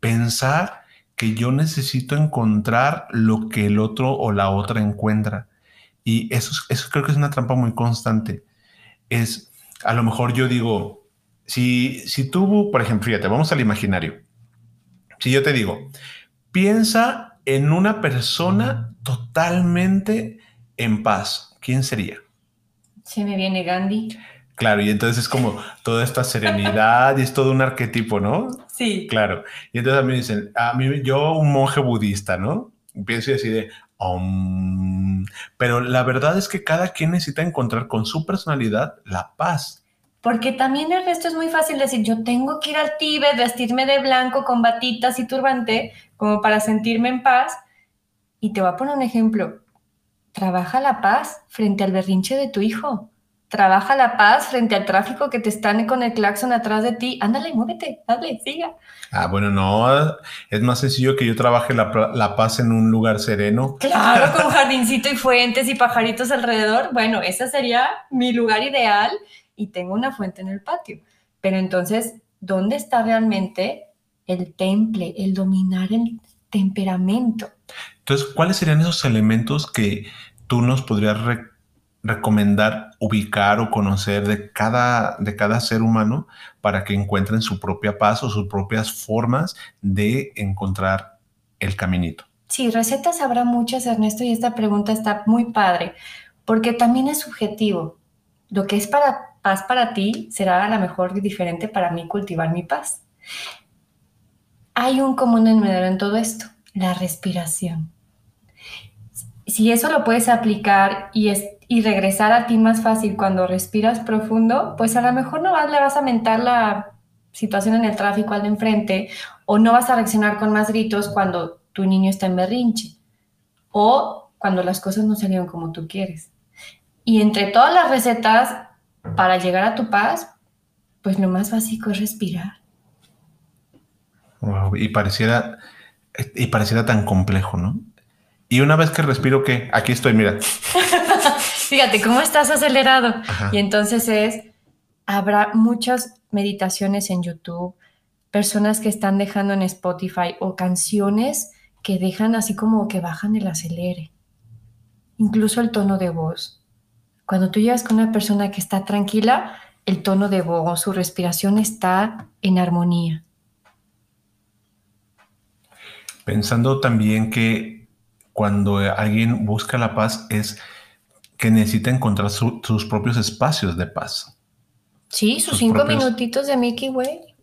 Pensar que yo necesito encontrar lo que el otro o la otra encuentra. Y eso, es- eso creo que es una trampa muy constante. Es, a lo mejor yo digo, si, si tú, por ejemplo, fíjate, vamos al imaginario. Si yo te digo, piensa en una persona totalmente en paz, ¿quién sería? Se me viene Gandhi. Claro, y entonces es como toda esta serenidad y es todo un arquetipo, ¿no? Sí. Claro. Y entonces a mí me dicen, a mí, yo un monje budista, ¿no? Pienso así de, "Om". pero la verdad es que cada quien necesita encontrar con su personalidad la paz. Porque también el resto es muy fácil decir, yo tengo que ir al Tíbet, vestirme de blanco con batitas y turbante, como para sentirme en paz. Y te voy a poner un ejemplo. Trabaja la paz frente al berrinche de tu hijo. Trabaja la paz frente al tráfico que te están con el claxon atrás de ti. Ándale, muévete, dale, siga. Ah, bueno, no, es más sencillo que yo trabaje la, la paz en un lugar sereno. Claro, [laughs] con jardincito y fuentes y pajaritos alrededor. Bueno, ese sería mi lugar ideal y tengo una fuente en el patio. Pero entonces, ¿dónde está realmente el temple, el dominar el temperamento? Entonces, ¿cuáles serían esos elementos que tú nos podrías re- recomendar ubicar o conocer de cada, de cada ser humano para que encuentren su propia paz o sus propias formas de encontrar el caminito? Sí, recetas habrá muchas, Ernesto, y esta pregunta está muy padre, porque también es subjetivo. Lo que es para paz para ti será a lo mejor diferente para mí cultivar mi paz. Hay un común denominador en todo esto, la respiración. Si eso lo puedes aplicar y, es, y regresar a ti más fácil cuando respiras profundo, pues a lo mejor no vas- le vas a mentar la situación en el tráfico al de enfrente o no vas a reaccionar con más gritos cuando tu niño está en berrinche. O cuando las cosas no salieron como tú quieres. Y entre todas las recetas para llegar a tu paz, pues lo más básico es respirar. Wow, y pareciera, y pareciera tan complejo, ¿no? Y una vez que respiro, ¿qué? Aquí estoy, mira. [laughs] Fíjate cómo estás acelerado. Y entonces es, habrá muchas meditaciones en YouTube, personas que están dejando en Spotify o canciones que dejan así como que bajan el acelere. Incluso el tono de voz. Cuando tú llegas con una persona que está tranquila, el tono de voz, su respiración está en armonía. Pensando también que cuando alguien busca la paz es que necesita encontrar sus propios espacios de paz. Sí, sus, cinco minutitos de Milky Way.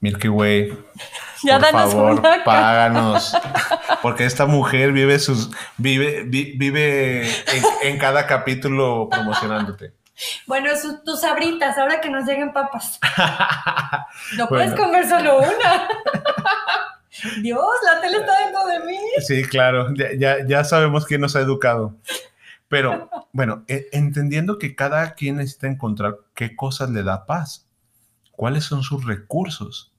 Milky Way. [laughs] Ya por favor, páganos. [laughs] Porque esta mujer vive sus vive vive en, cada capítulo promocionándote. Bueno, tus sabritas, ahora que nos lleguen papas. [laughs] No puedes comer solo una. Dios, la tele está dentro de mí. Sí, claro, ya, ya sabemos quién nos ha educado. Pero [laughs] bueno, e, entendiendo que cada quien necesita encontrar qué cosas le da paz, cuáles son sus recursos,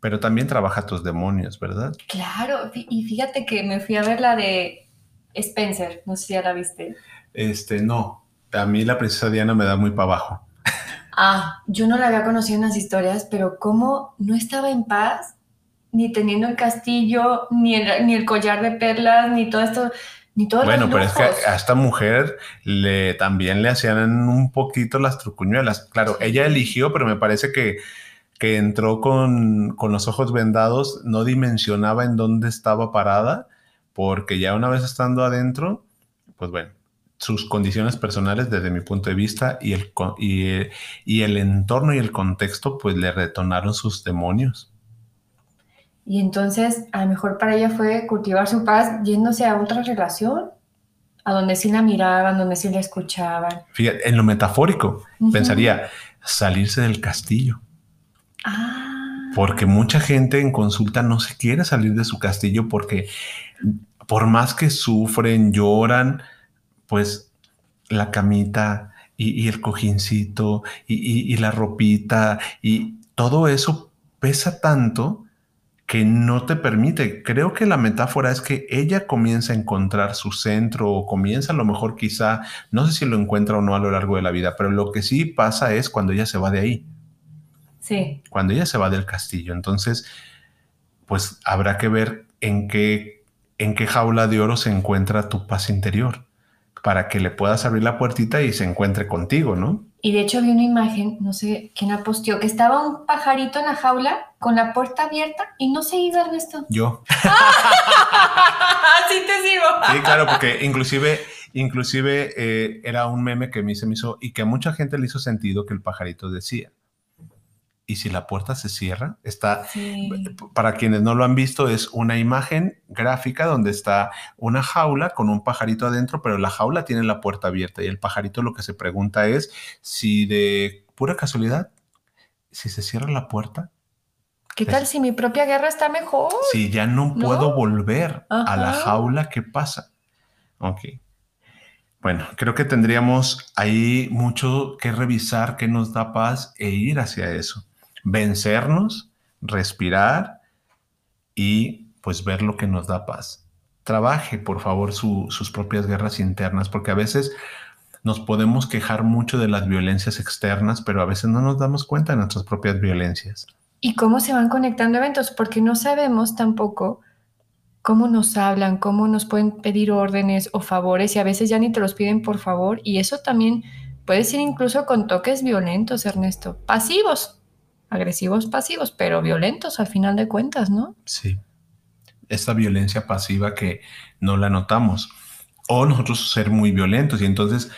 pero también trabaja tus demonios, ¿verdad? Claro, y fíjate que me fui a ver la de Spencer, no sé si ya la viste. Este, no, a mí la princesa Diana me da muy para abajo. Ah, yo no la había conocido en las historias, pero cómo no estaba en paz, ni teniendo el castillo, ni el, ni el collar de perlas, ni todo esto bueno, pero es que a esta mujer le también le hacían un poquito las trucuñuelas. Claro, ella eligió, pero me parece que, que entró con, con, los ojos vendados, no dimensionaba en dónde estaba parada, porque ya una vez estando adentro, pues bueno, sus condiciones personales desde mi punto de vista y el, y, y el entorno y el contexto, pues le retonaron sus demonios. Y entonces, a lo mejor para ella fue cultivar su paz yéndose a otra relación, a donde sí la miraban, donde sí la escuchaban. Fíjate, en lo metafórico, pensaría salirse del castillo. Ah. Porque mucha gente en consulta no se quiere salir de su castillo porque por más que sufren, lloran, pues la camita y, el cojincito y, y la ropita y todo eso pesa tanto que no te permite. Creo que la metáfora es que ella comienza a encontrar su centro o comienza a lo mejor quizá, no sé si lo encuentra o no a lo largo de la vida, pero lo que sí pasa es cuando ella se va de ahí. Sí. Cuando ella se va del castillo. Entonces, pues habrá que ver en qué, en qué jaula de oro se encuentra tu paz interior para que le puedas abrir la puertita y se encuentre contigo, ¿no? Y de hecho vi una imagen, no sé quién la posteó, que estaba un pajarito en la jaula con la puerta abierta y no se iba Ernesto. Yo. [laughs] Así te sigo. Sí, claro, porque inclusive, inclusive eh, era un meme que a mí se me hizo y que a mucha gente le hizo sentido que el pajarito decía y si la puerta se cierra, está, para quienes no lo han visto, es una imagen gráfica donde está una jaula con un pajarito adentro, pero la jaula tiene la puerta abierta y el pajarito lo que se pregunta es si de pura casualidad, si se cierra la puerta. ¿Qué tal si mi propia guerra está mejor? Si ya no, puedo volver a la jaula, ¿qué pasa? Ok. Bueno, creo que tendríamos ahí mucho que revisar que nos da paz e ir hacia eso vencernos, respirar y pues ver lo que nos da paz. Trabaje, por favor, sus propias guerras internas, porque a veces nos podemos quejar mucho de las violencias externas, pero a veces no nos damos cuenta de nuestras propias violencias. ¿Y cómo se van conectando eventos? Porque no sabemos tampoco cómo nos hablan, cómo nos pueden pedir órdenes o favores y a veces ya ni te los piden por favor y eso también puede ser incluso con toques violentos, Ernesto, pasivos, agresivos pasivos, pero violentos al final de cuentas, ¿no? Sí. Esta violencia pasiva que no la notamos. O nosotros ser muy violentos. Y entonces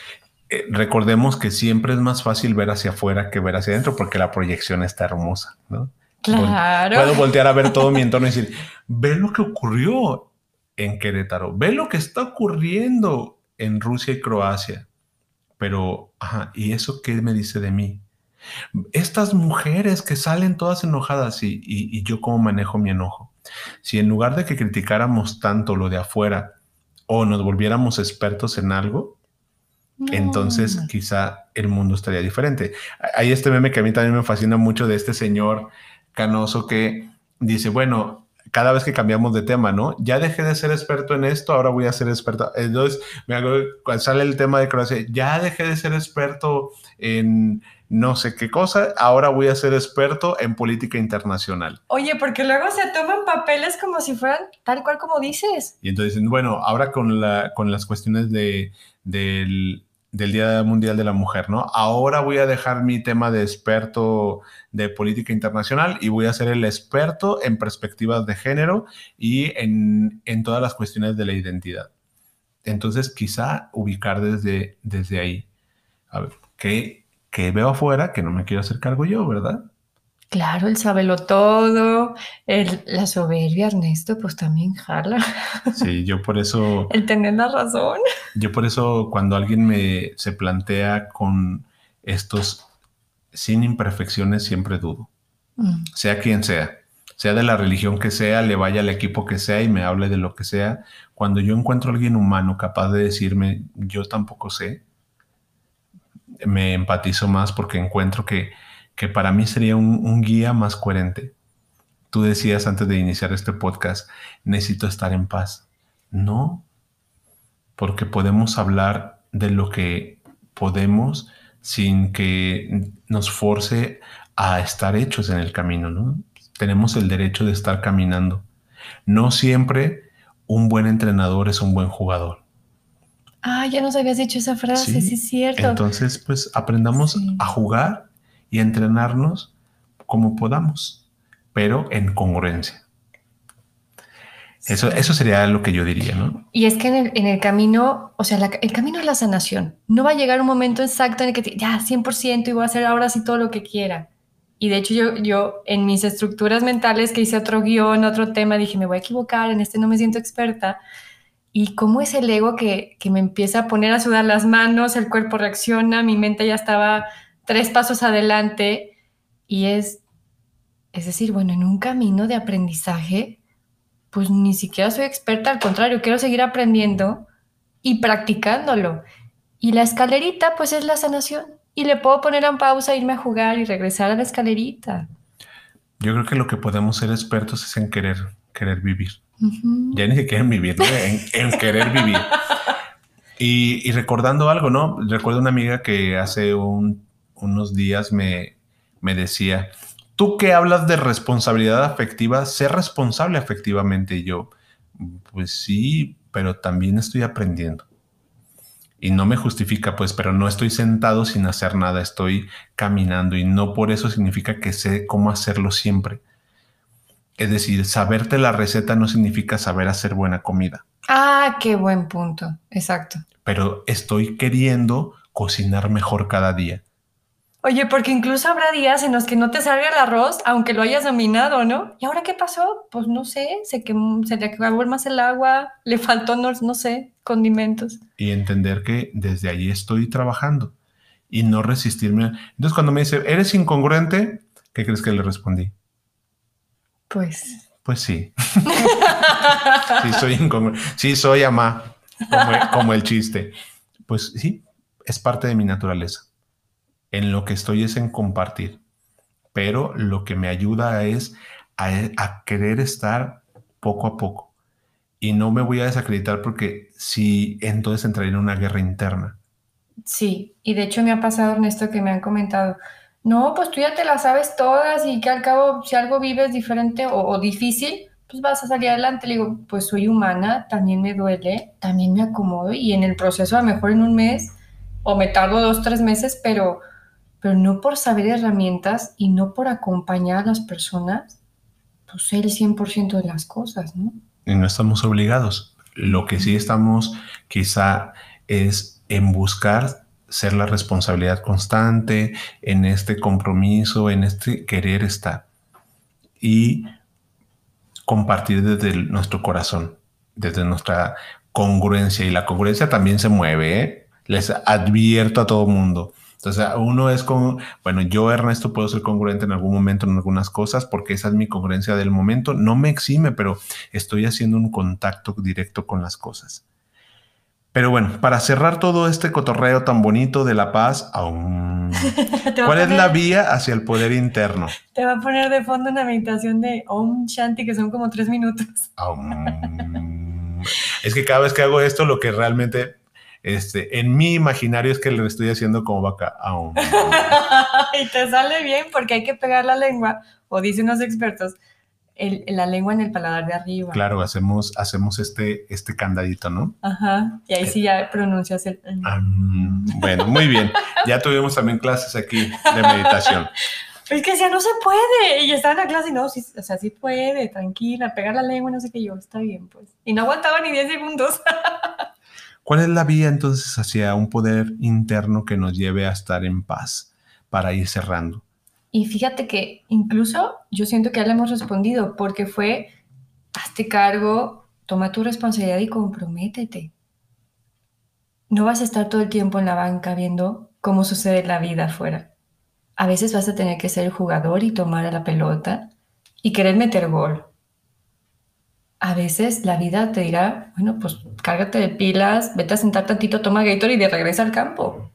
eh, recordemos que siempre es más fácil ver hacia afuera que ver hacia adentro porque la proyección está hermosa, ¿no? Claro. Puedo voltear a ver todo mi entorno y decir, ve lo que ocurrió en Querétaro, ve lo que está ocurriendo en Rusia y Croacia. Pero, ajá, ¿y eso qué me dice de mí? Estas mujeres que salen todas enojadas y, yo cómo manejo mi enojo. Si en lugar de que criticáramos tanto lo de afuera, o nos volviéramos expertos en algo, entonces quizá el mundo estaría diferente. Hay este meme que a mí también me fascina mucho de este señor canoso que dice, bueno, cada vez que cambiamos de tema, ¿no? Ya dejé de ser experto en esto, ahora voy a ser experto. Entonces, me hago, cuando sale el tema de Croacia, ya dejé de ser experto en no sé qué cosa, ahora voy a ser experto en política internacional. Oye, porque luego se toman papeles como si fueran tal cual como dices. Y entonces, bueno, ahora con, la, con las cuestiones de, del, del Día Mundial de la Mujer, ¿no? Ahora voy a dejar mi tema de experto de política internacional y voy a ser el experto en perspectivas de género y en, todas las cuestiones de la identidad. Entonces, quizá ubicar desde, desde ahí. A ver, ¿qué, veo afuera que no me quiero hacer cargo yo, verdad? Claro, el sabelo todo, el, la soberbia, Ernesto, pues también jala. Sí, yo por eso... [laughs] el tener la razón. Yo por eso cuando alguien me se plantea con estos sin imperfecciones siempre dudo. Mm. Sea quien sea, sea de la religión que sea, le vaya al equipo que sea y me hable de lo que sea. Cuando yo encuentro a alguien humano capaz de decirme, yo tampoco sé, me empatizo más porque encuentro que que para mí sería un, guía más coherente. Tú decías antes de iniciar este podcast, necesito estar en paz. No, porque podemos hablar de lo que podemos sin que nos force a estar hechos en el camino, ¿no? Tenemos el derecho de estar caminando. No siempre un buen entrenador es un buen jugador. Ah, ya nos habías dicho esa frase, sí, es cierto. Entonces, pues aprendamos a jugar y entrenarnos como podamos, pero en congruencia. Eso, eso sería lo que yo diría, ¿no? Y es que en el, camino, o sea, el camino es la sanación. No va a llegar un momento exacto en el que ya 100% y voy a hacer ahora sí todo lo que quiera. Y de hecho yo, yo en mis estructuras mentales que hice otro guion, otro tema, dije, me voy a equivocar, en este no me siento experta. Y cómo es el ego que, que me empieza a poner a sudar las manos, el cuerpo reacciona, mi mente ya estaba tres pasos adelante y es, es decir, bueno, en un camino de aprendizaje, pues ni siquiera soy experta, al contrario, quiero seguir aprendiendo y practicándolo. Y la escalerita, pues es la sanación. Y le puedo poner en pausa, irme a jugar y regresar a la escalerita. Yo creo que lo que podemos ser expertos es en querer, querer vivir. Ya ni siquiera en vivir, en, querer vivir. [laughs] Y, y, recordando algo, ¿no? Recuerdo una amiga que hace un unos días me, me decía, tú que hablas de responsabilidad afectiva, sé responsable afectivamente. Y yo, pues sí, pero también estoy aprendiendo. Y no me justifica, pues, pero no estoy sentado sin hacer nada, estoy caminando y no por eso significa que sé cómo hacerlo siempre. Es decir, saberte la receta no significa saber hacer buena comida. Ah, qué buen punto, exacto. Pero estoy queriendo cocinar mejor cada día. Oye, porque incluso habrá días en los que no te salga el arroz, aunque lo hayas dominado, ¿no? ¿Y ahora qué pasó? Pues no sé, se, se le acabó más el agua, le faltó, no, no sé, condimentos. Y entender que desde ahí estoy trabajando y no resistirme. Entonces, cuando me dice, ¿eres incongruente? ¿Qué crees que le respondí? Pues. Pues sí. [laughs] sí, soy incongruente. Sí, soy amá, como el chiste. Pues sí, es parte de mi naturaleza en lo que estoy es en compartir, pero lo que me ayuda es a, querer estar poco a poco. Y no me voy a desacreditar porque si entonces entraría en una guerra interna. Sí, y de hecho me ha pasado, Ernesto, que me han comentado, no, pues tú ya te las sabes todas y que al cabo, si algo vives diferente o, o difícil, pues vas a salir adelante. Le digo, pues soy humana, también me duele, también me acomodo y en el proceso a lo mejor en un mes o me tardo dos, tres meses, pero pero no por saber herramientas y no por acompañar a las personas, pues el 100% de las cosas, ¿no? Y no estamos obligados. Lo que sí estamos quizá es en buscar ser la responsabilidad constante, en este compromiso, en este querer estar y compartir desde nuestro corazón, desde nuestra congruencia. Y la congruencia también se mueve, ¿eh? les advierto a todo mundo entonces, uno es como, bueno, yo Ernesto puedo ser congruente en algún momento en algunas cosas porque esa es mi congruencia del momento. No me exime, pero estoy haciendo un contacto directo con las cosas. Pero bueno, para cerrar todo este cotorreo tan bonito de la paz, aún... [laughs] ¿cuál es la vía hacia el poder interno? Te va a poner de fondo una meditación de Om Shanti que son como tres minutos. es que cada vez que hago esto, lo que realmente este, en mi imaginario es que lo estoy haciendo como vaca. [laughs] y te sale bien porque hay que pegar la lengua, o dicen los expertos, la lengua en el paladar de arriba. Claro, hacemos, hacemos este, este candadito, ¿no? Ajá, y ahí sí ya pronuncias el... bueno, muy bien. Ya tuvimos también clases aquí de meditación. [laughs] Es que ya no se puede. Y estaba en la clase y no, sí, o sea, sí puede, tranquila, pegar la lengua, no sé qué yo, está bien, pues. Y no aguantaba ni 10 segundos. [laughs] ¿Cuál es la vía entonces hacia un poder interno que nos lleve a estar en paz para ir cerrando? Y fíjate que incluso yo siento que ya le hemos respondido porque fue, hazte cargo, toma tu responsabilidad y comprométete. No vas a estar todo el tiempo en la banca viendo cómo sucede la vida afuera. A veces vas a tener que ser el jugador y tomar a la pelota y querer meter gol. A veces la vida te dirá, bueno, pues cárgate de pilas, vete a sentar tantito, toma Gator y de regresa al campo.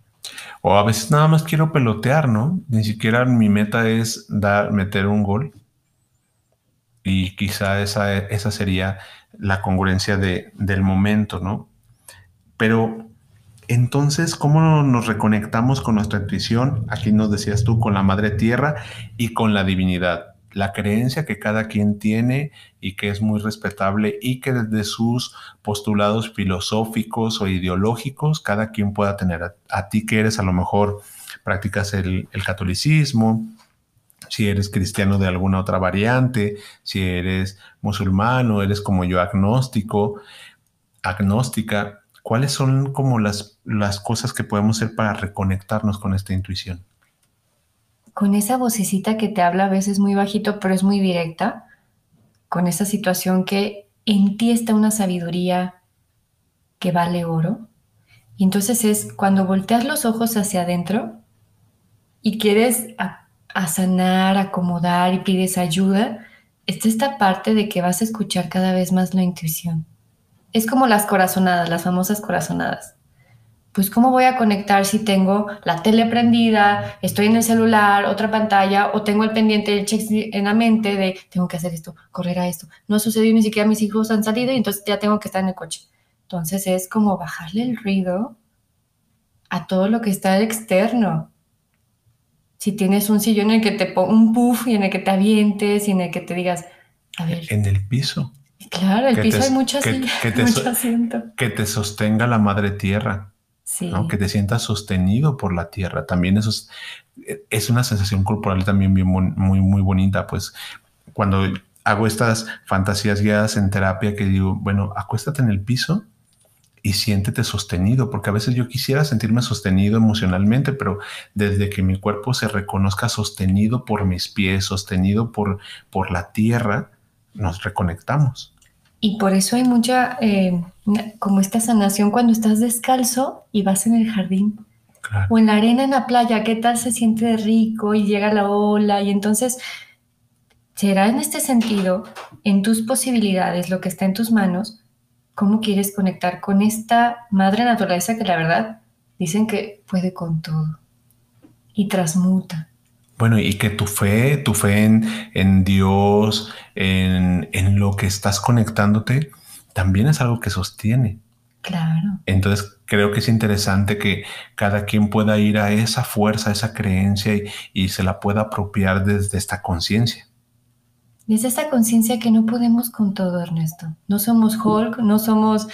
O a veces nada más quiero pelotear, ¿no? Ni siquiera mi meta es dar, meter un gol. Y quizá esa, esa sería la congruencia de, del momento, ¿no? Pero entonces, ¿cómo nos reconectamos con nuestra intuición? Aquí nos decías tú, con la madre tierra y con la divinidad la creencia que cada quien tiene y que es muy respetable y que desde sus postulados filosóficos o ideológicos cada quien pueda tener. A, ti que eres a lo mejor practicas el, catolicismo, si eres cristiano de alguna otra variante, si eres musulmán o eres como yo agnóstico, agnóstica, ¿cuáles son como las, las cosas que podemos hacer para reconectarnos con esta intuición? Con esa vocecita que te habla a veces muy bajito, pero es muy directa, con esa situación que en ti está una sabiduría que vale oro. Y entonces es cuando volteas los ojos hacia adentro y quieres sanar, acomodar y pides ayuda, está esta parte de que vas a escuchar cada vez más la intuición. Es como las corazonadas, las famosas corazonadas pues ¿cómo voy a conectar si tengo la tele prendida, estoy en el celular, otra pantalla, o tengo el pendiente del check en la mente de tengo que hacer esto, correr a esto? No ha sucedido ni siquiera mis hijos han salido y entonces ya tengo que estar en el coche. Entonces es como bajarle el ruido a todo lo que está externo. Si tienes un sillón en el que te ponga un puff y en el que te avientes y en el que te digas, a ver. En el piso. Claro, el piso hay mucho, [laughs] mucho asiento. Que te sostenga la madre tierra que te sientas sostenido por la tierra. También eso es, una sensación corporal también muy, muy bonita. Pues cuando hago estas fantasías guiadas en terapia que digo, bueno, acuéstate en el piso y siéntete sostenido, porque a veces yo quisiera sentirme sostenido emocionalmente, pero desde que mi cuerpo se reconozca sostenido por mis pies, sostenido por, por la tierra, nos reconectamos. Y por eso hay mucha, eh, como esta sanación cuando estás descalzo y vas en el jardín. O en la arena en la playa, ¿qué tal se siente rico y llega la ola? Y entonces, será en este sentido, en tus posibilidades, lo que está en tus manos, cómo quieres conectar con esta madre naturaleza que la verdad dicen que puede con todo y transmuta. Bueno, y que tu fe, tu fe en, Dios, en, en, lo que estás conectándote, también es algo que sostiene. Claro. Entonces creo que es interesante que cada quien pueda ir a esa fuerza, a esa creencia y, y se la pueda apropiar desde esta conciencia. Desde esta conciencia que no podemos con todo, Ernesto. No somos Hulk, no somos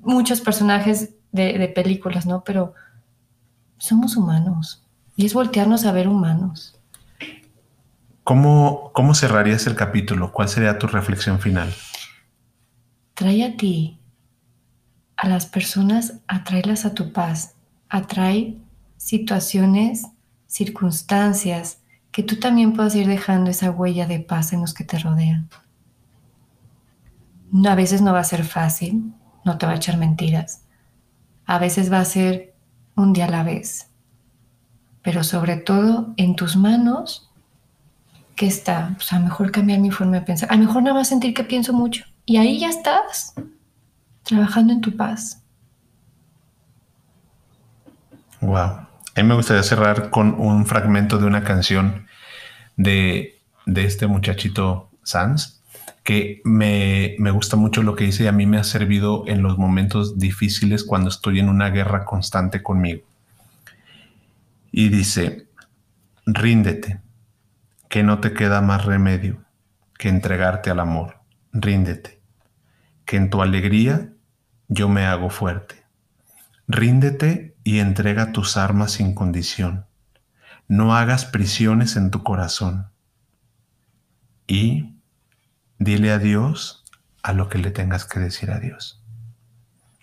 muchos personajes de, de películas, ¿no? Pero somos humanos. Y es voltearnos a ver humanos. ¿Cómo, ¿Cómo cerrarías el capítulo? ¿Cuál sería tu reflexión final? Trae a ti, a las personas, atraerlas a tu paz. Atrae situaciones, circunstancias, que tú también puedas ir dejando esa huella de paz en los que te rodean. A veces no va a ser fácil, no te va a echar mentiras. A veces va a ser un día a la vez. Pero sobre todo en tus manos ¿qué está? Pues a lo mejor cambiar mi forma de pensar. A lo mejor no vas a sentir que pienso mucho. Y ahí ya estás, trabajando en tu paz. Wow. A mí me gustaría cerrar con un fragmento de una canción de, de este muchachito Sanz, que me, me gusta mucho lo que dice y a mí me ha servido en los momentos difíciles cuando estoy en una guerra constante conmigo. Y dice, ríndete, que no te queda más remedio que entregarte al amor. Ríndete, que en tu alegría yo me hago fuerte. Ríndete y entrega tus armas sin condición. No hagas prisiones en tu corazón. Y dile a Dios a lo que le tengas que decir a Dios.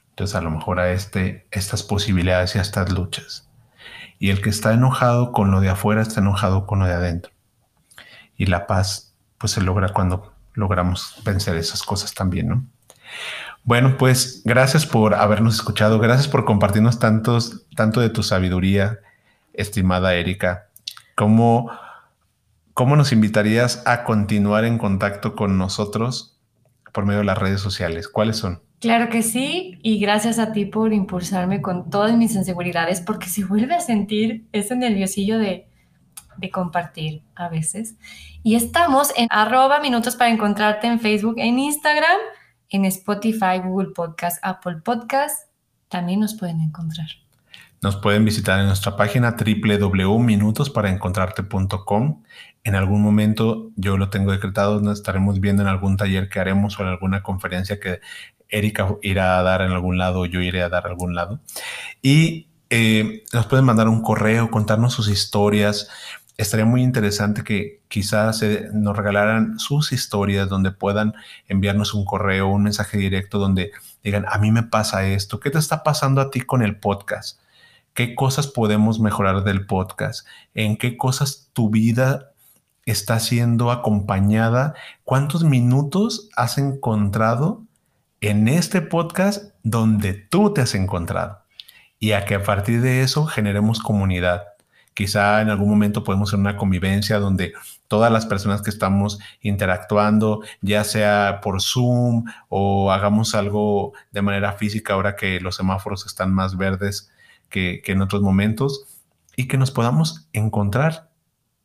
Entonces a lo mejor a este, estas posibilidades y a estas luchas. Y el que está enojado con lo de afuera está enojado con lo de adentro. Y la paz pues se logra cuando logramos vencer esas cosas también, ¿no? Bueno, pues gracias por habernos escuchado, gracias por compartirnos tantos, tanto de tu sabiduría, estimada Erika. ¿Cómo, ¿Cómo nos invitarías a continuar en contacto con nosotros por medio de las redes sociales? ¿Cuáles son? Claro que sí, y gracias a ti por impulsarme con todas mis inseguridades, porque se vuelve a sentir ese nerviosillo de, de compartir a veces. Y estamos en arroba minutos para encontrarte en Facebook, en Instagram en Spotify, Google Podcast, Apple Podcast, también nos pueden encontrar. Nos pueden visitar en nuestra página www.minutosParaEncontrarte.com. En algún momento yo lo tengo decretado, nos estaremos viendo en algún taller que haremos o en alguna conferencia que Erika irá a dar en algún lado o yo iré a dar a algún lado. Y eh, nos pueden mandar un correo, contarnos sus historias estaría muy interesante que quizás nos regalaran sus historias donde puedan enviarnos un correo, un mensaje directo donde digan, a mí me pasa esto, ¿qué te está pasando a ti con el podcast? ¿Qué cosas podemos mejorar del podcast? ¿En qué cosas tu vida está siendo acompañada? ¿Cuántos minutos has encontrado en este podcast donde tú te has encontrado? Y a que a partir de eso generemos comunidad Quizá en algún momento podemos hacer una convivencia donde todas las personas que estamos interactuando, ya sea por Zoom o hagamos algo de manera física ahora que los semáforos están más verdes que, en otros momentos, y que nos podamos encontrar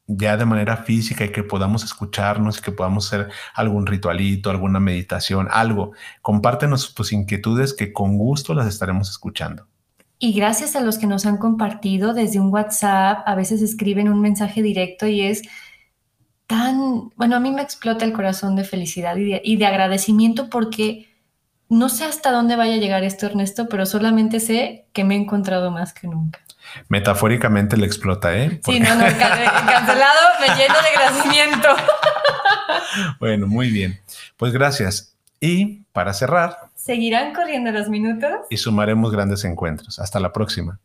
ya de manera física y que podamos escucharnos y que podamos hacer algún ritualito, alguna meditación, algo. Compártenos tus inquietudes que con gusto las estaremos escuchando. Y gracias a los que nos han compartido desde un WhatsApp, a veces escriben un mensaje directo y es tan, bueno, a mí me explota el corazón de felicidad y de, agradecimiento porque no sé hasta dónde vaya a llegar esto, Ernesto, pero solamente sé que me he encontrado más que nunca. Metafóricamente le explota, ¿eh? Sí, no, no, [laughs] cancelado, me lleno de agradecimiento. [laughs] bueno, muy bien. Pues gracias. Y para cerrar, Seguirán corriendo los minutos. Y sumaremos grandes encuentros. Hasta la próxima.